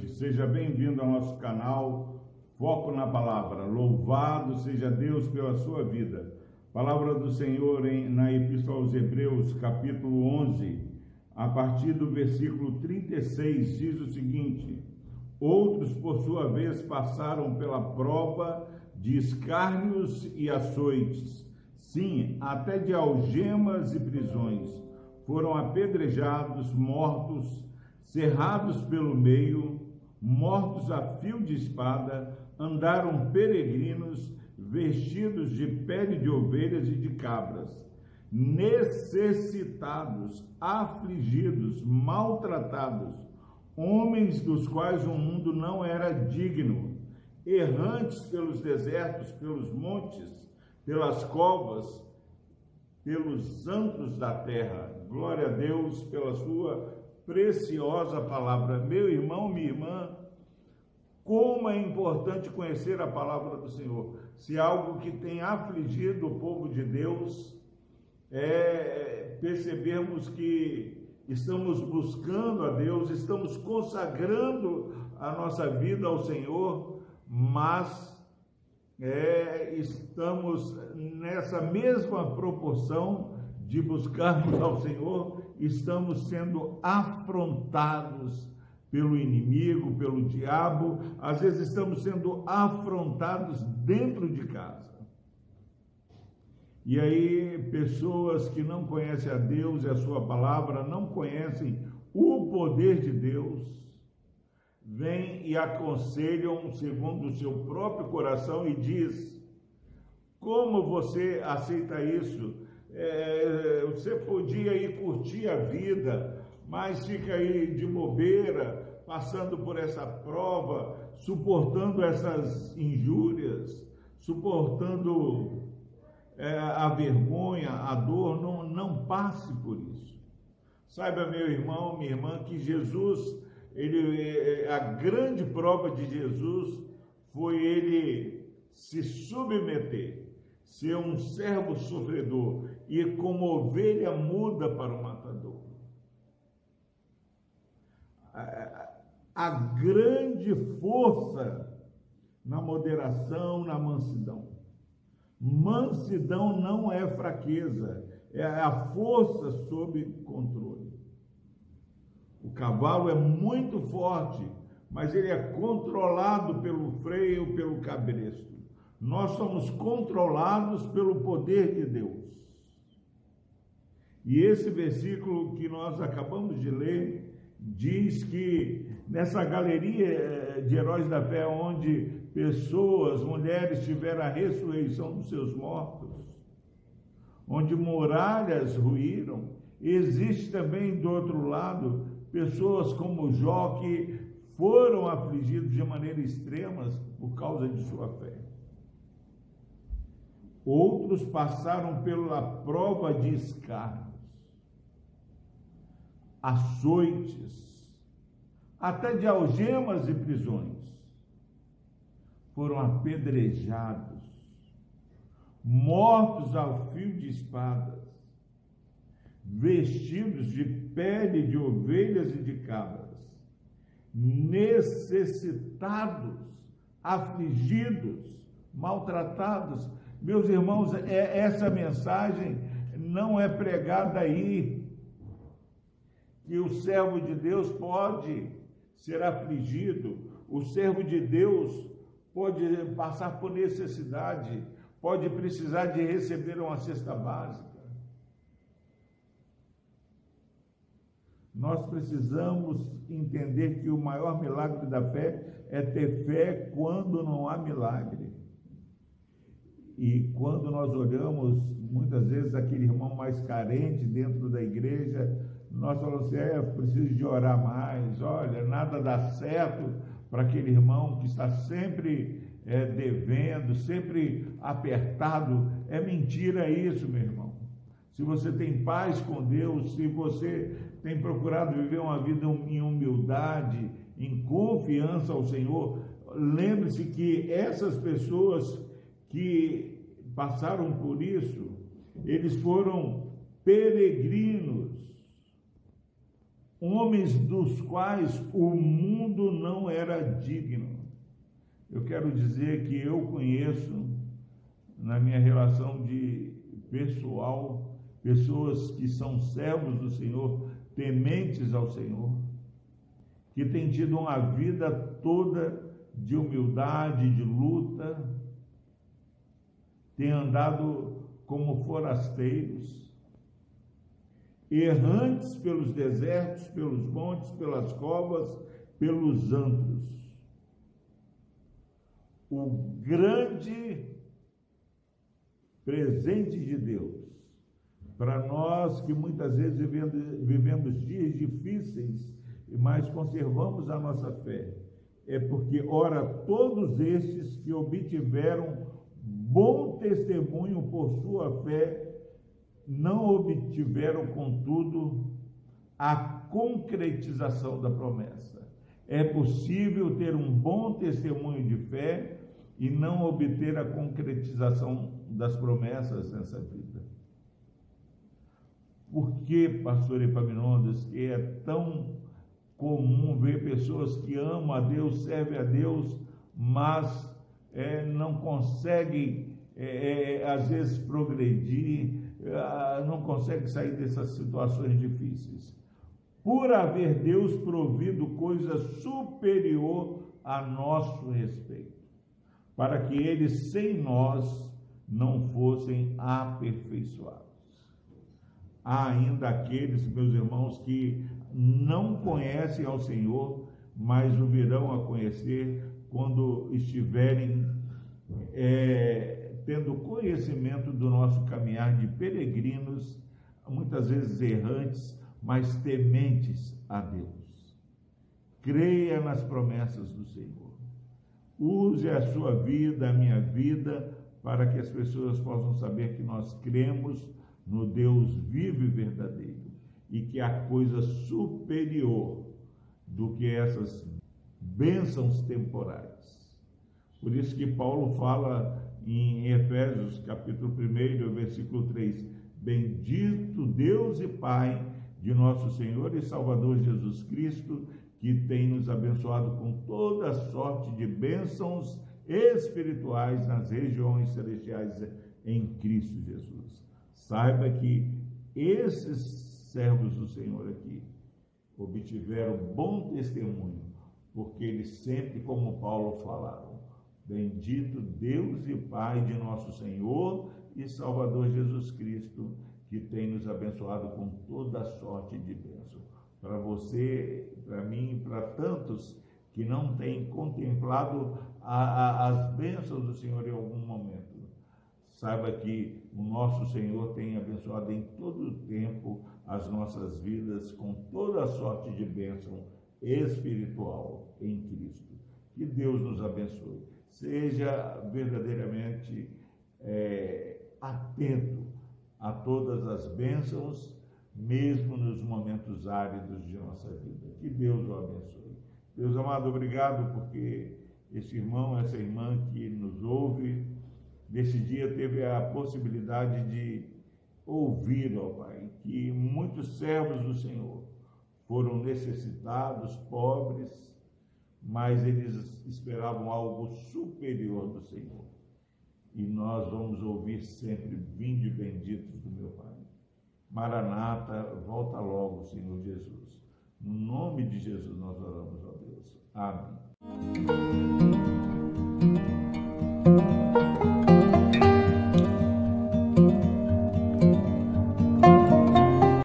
noite, seja bem-vindo ao nosso canal Foco na Palavra. Louvado seja Deus pela sua vida. Palavra do Senhor em, na Epístola aos Hebreus, capítulo 11, a partir do versículo 36, diz o seguinte: Outros, por sua vez, passaram pela prova de escárnios e açoites, sim, até de algemas e prisões. Foram apedrejados, mortos, cerrados pelo meio, mortos a fio de espada, andaram peregrinos, vestidos de pele de ovelhas e de cabras, necessitados, afligidos, maltratados, homens dos quais o mundo não era digno, errantes pelos desertos, pelos montes, pelas covas, pelos antros da terra. Glória a Deus pela sua preciosa palavra. Meu irmão, minha irmã, como é importante conhecer a palavra do Senhor. Se algo que tem afligido o povo de Deus é percebermos que estamos buscando a Deus, estamos consagrando a nossa vida ao Senhor, mas é, estamos nessa mesma proporção de buscarmos ao Senhor, estamos sendo afrontados pelo inimigo, pelo diabo, às vezes estamos sendo afrontados dentro de casa. E aí, pessoas que não conhecem a Deus e a Sua palavra, não conhecem o poder de Deus, vêm e aconselham segundo o seu próprio coração e diz: como você aceita isso? É, você podia ir curtir a vida, mas fica aí de bobeira, passando por essa prova, suportando essas injúrias, suportando é, a vergonha, a dor, não, não passe por isso. Saiba, meu irmão, minha irmã, que Jesus, ele, é, a grande prova de Jesus foi ele se submeter ser um servo sofredor e como ovelha muda para o matador. A, grande força na moderação, na mansidão. Mansidão não é fraqueza, é a força sob controle. O cavalo é muito forte, mas ele é controlado pelo freio, pelo cabresto. Nós somos controlados pelo poder de Deus. E esse versículo que nós acabamos de ler diz que nessa galeria eh, de heróis da fé, onde pessoas, mulheres tiveram a ressurreição dos seus mortos, onde muralhas ruíram, existe também do outro lado pessoas como Jó que foram afligidos de maneira extrema por causa de sua fé. Outros passaram pela prova de escárnios, açoites, até de algemas e prisões. Foram apedrejados, mortos ao fio de espadas, vestidos de pele de ovelhas e de cabras, necessitados, afligidos, maltratados, meus irmãos, é, essa mensagem não é pregada aí, que o servo de Deus pode ser afligido, o servo de Deus pode passar por necessidade, pode precisar de receber uma cesta básica. Nós precisamos entender que o maior milagre da fé é ter fé quando não há milagre. E quando nós olhamos, muitas vezes, aquele irmão mais carente dentro da igreja, nós falamos assim: é, preciso de orar mais. Olha, nada dá certo para aquele irmão que está sempre é, devendo, sempre apertado. É mentira isso, meu irmão. Se você tem paz com Deus, se você tem procurado viver uma vida em humildade, em confiança ao Senhor, lembre-se que essas pessoas que passaram por isso, eles foram peregrinos. homens dos quais o mundo não era digno. Eu quero dizer que eu conheço, na minha relação de pessoal, pessoas que são servos do Senhor, tementes ao Senhor, que têm tido uma vida toda de humildade, de luta, têm andado como forasteiros, errantes pelos desertos, pelos montes, pelas covas, pelos antros. O grande presente de Deus para nós que muitas vezes vivemos, dias difíceis, mas conservamos a nossa fé, é porque, ora, todos estes que obtiveram bom testemunho por sua fé, não obtiveram, contudo, a concretização da promessa. É possível ter um bom testemunho de fé e não obter a concretização das promessas nessa vida. Por que, pastor Epaminondas, que é tão comum ver pessoas que amam a Deus, servem a Deus, mas é, não conseguem, é, é às vezes, progredir, ah, não consegue sair dessas situações difíceis. Por haver Deus provido coisa superior a nosso respeito, para que eles sem nós não fossem aperfeiçoados. Há ainda aqueles, meus irmãos, que não conhecem ao Senhor, mas o virão a conhecer quando estiverem é, tendo conhecimento do nosso caminhar de peregrinos, muitas vezes errantes, mas tementes a Deus. Creia nas promessas do Senhor. Use a sua vida, a minha vida, para que as pessoas possam saber que nós cremos no Deus vivo e verdadeiro e que há coisa superior do que essas bênçãos temporais. Por isso que Paulo fala em Efésios capítulo 1, versículo 3. Bendito Deus e Pai de nosso Senhor e Salvador Jesus Cristo, que tem nos abençoado com toda sorte de bênçãos espirituais nas regiões celestiais em Cristo Jesus. Saiba que esses servos do Senhor aqui obtiveram bom testemunho, porque eles sempre, como Paulo falaram, Bendito Deus e Pai de nosso Senhor e Salvador Jesus Cristo, que tem nos abençoado com toda sorte de bênção. Para você, para mim, para tantos que não têm contemplado a, a, as bênçãos do Senhor em algum momento. Saiba que o nosso Senhor tem abençoado em todo o tempo as nossas vidas com toda sorte de bênção espiritual em Cristo. Que Deus nos abençoe seja verdadeiramente é, atento a todas as bênçãos, mesmo nos momentos áridos de nossa vida. Que Deus o abençoe. Deus amado, obrigado porque esse irmão, essa irmã que nos ouve, nesse dia teve a possibilidade de ouvir, ó Pai, que muitos servos do Senhor foram necessitados, pobres, mas eles esperavam algo superior do Senhor. E nós vamos ouvir sempre: Vinde benditos do meu Pai. Maranata, volta logo, Senhor Jesus. No nome de Jesus nós oramos, ó Deus. Amém.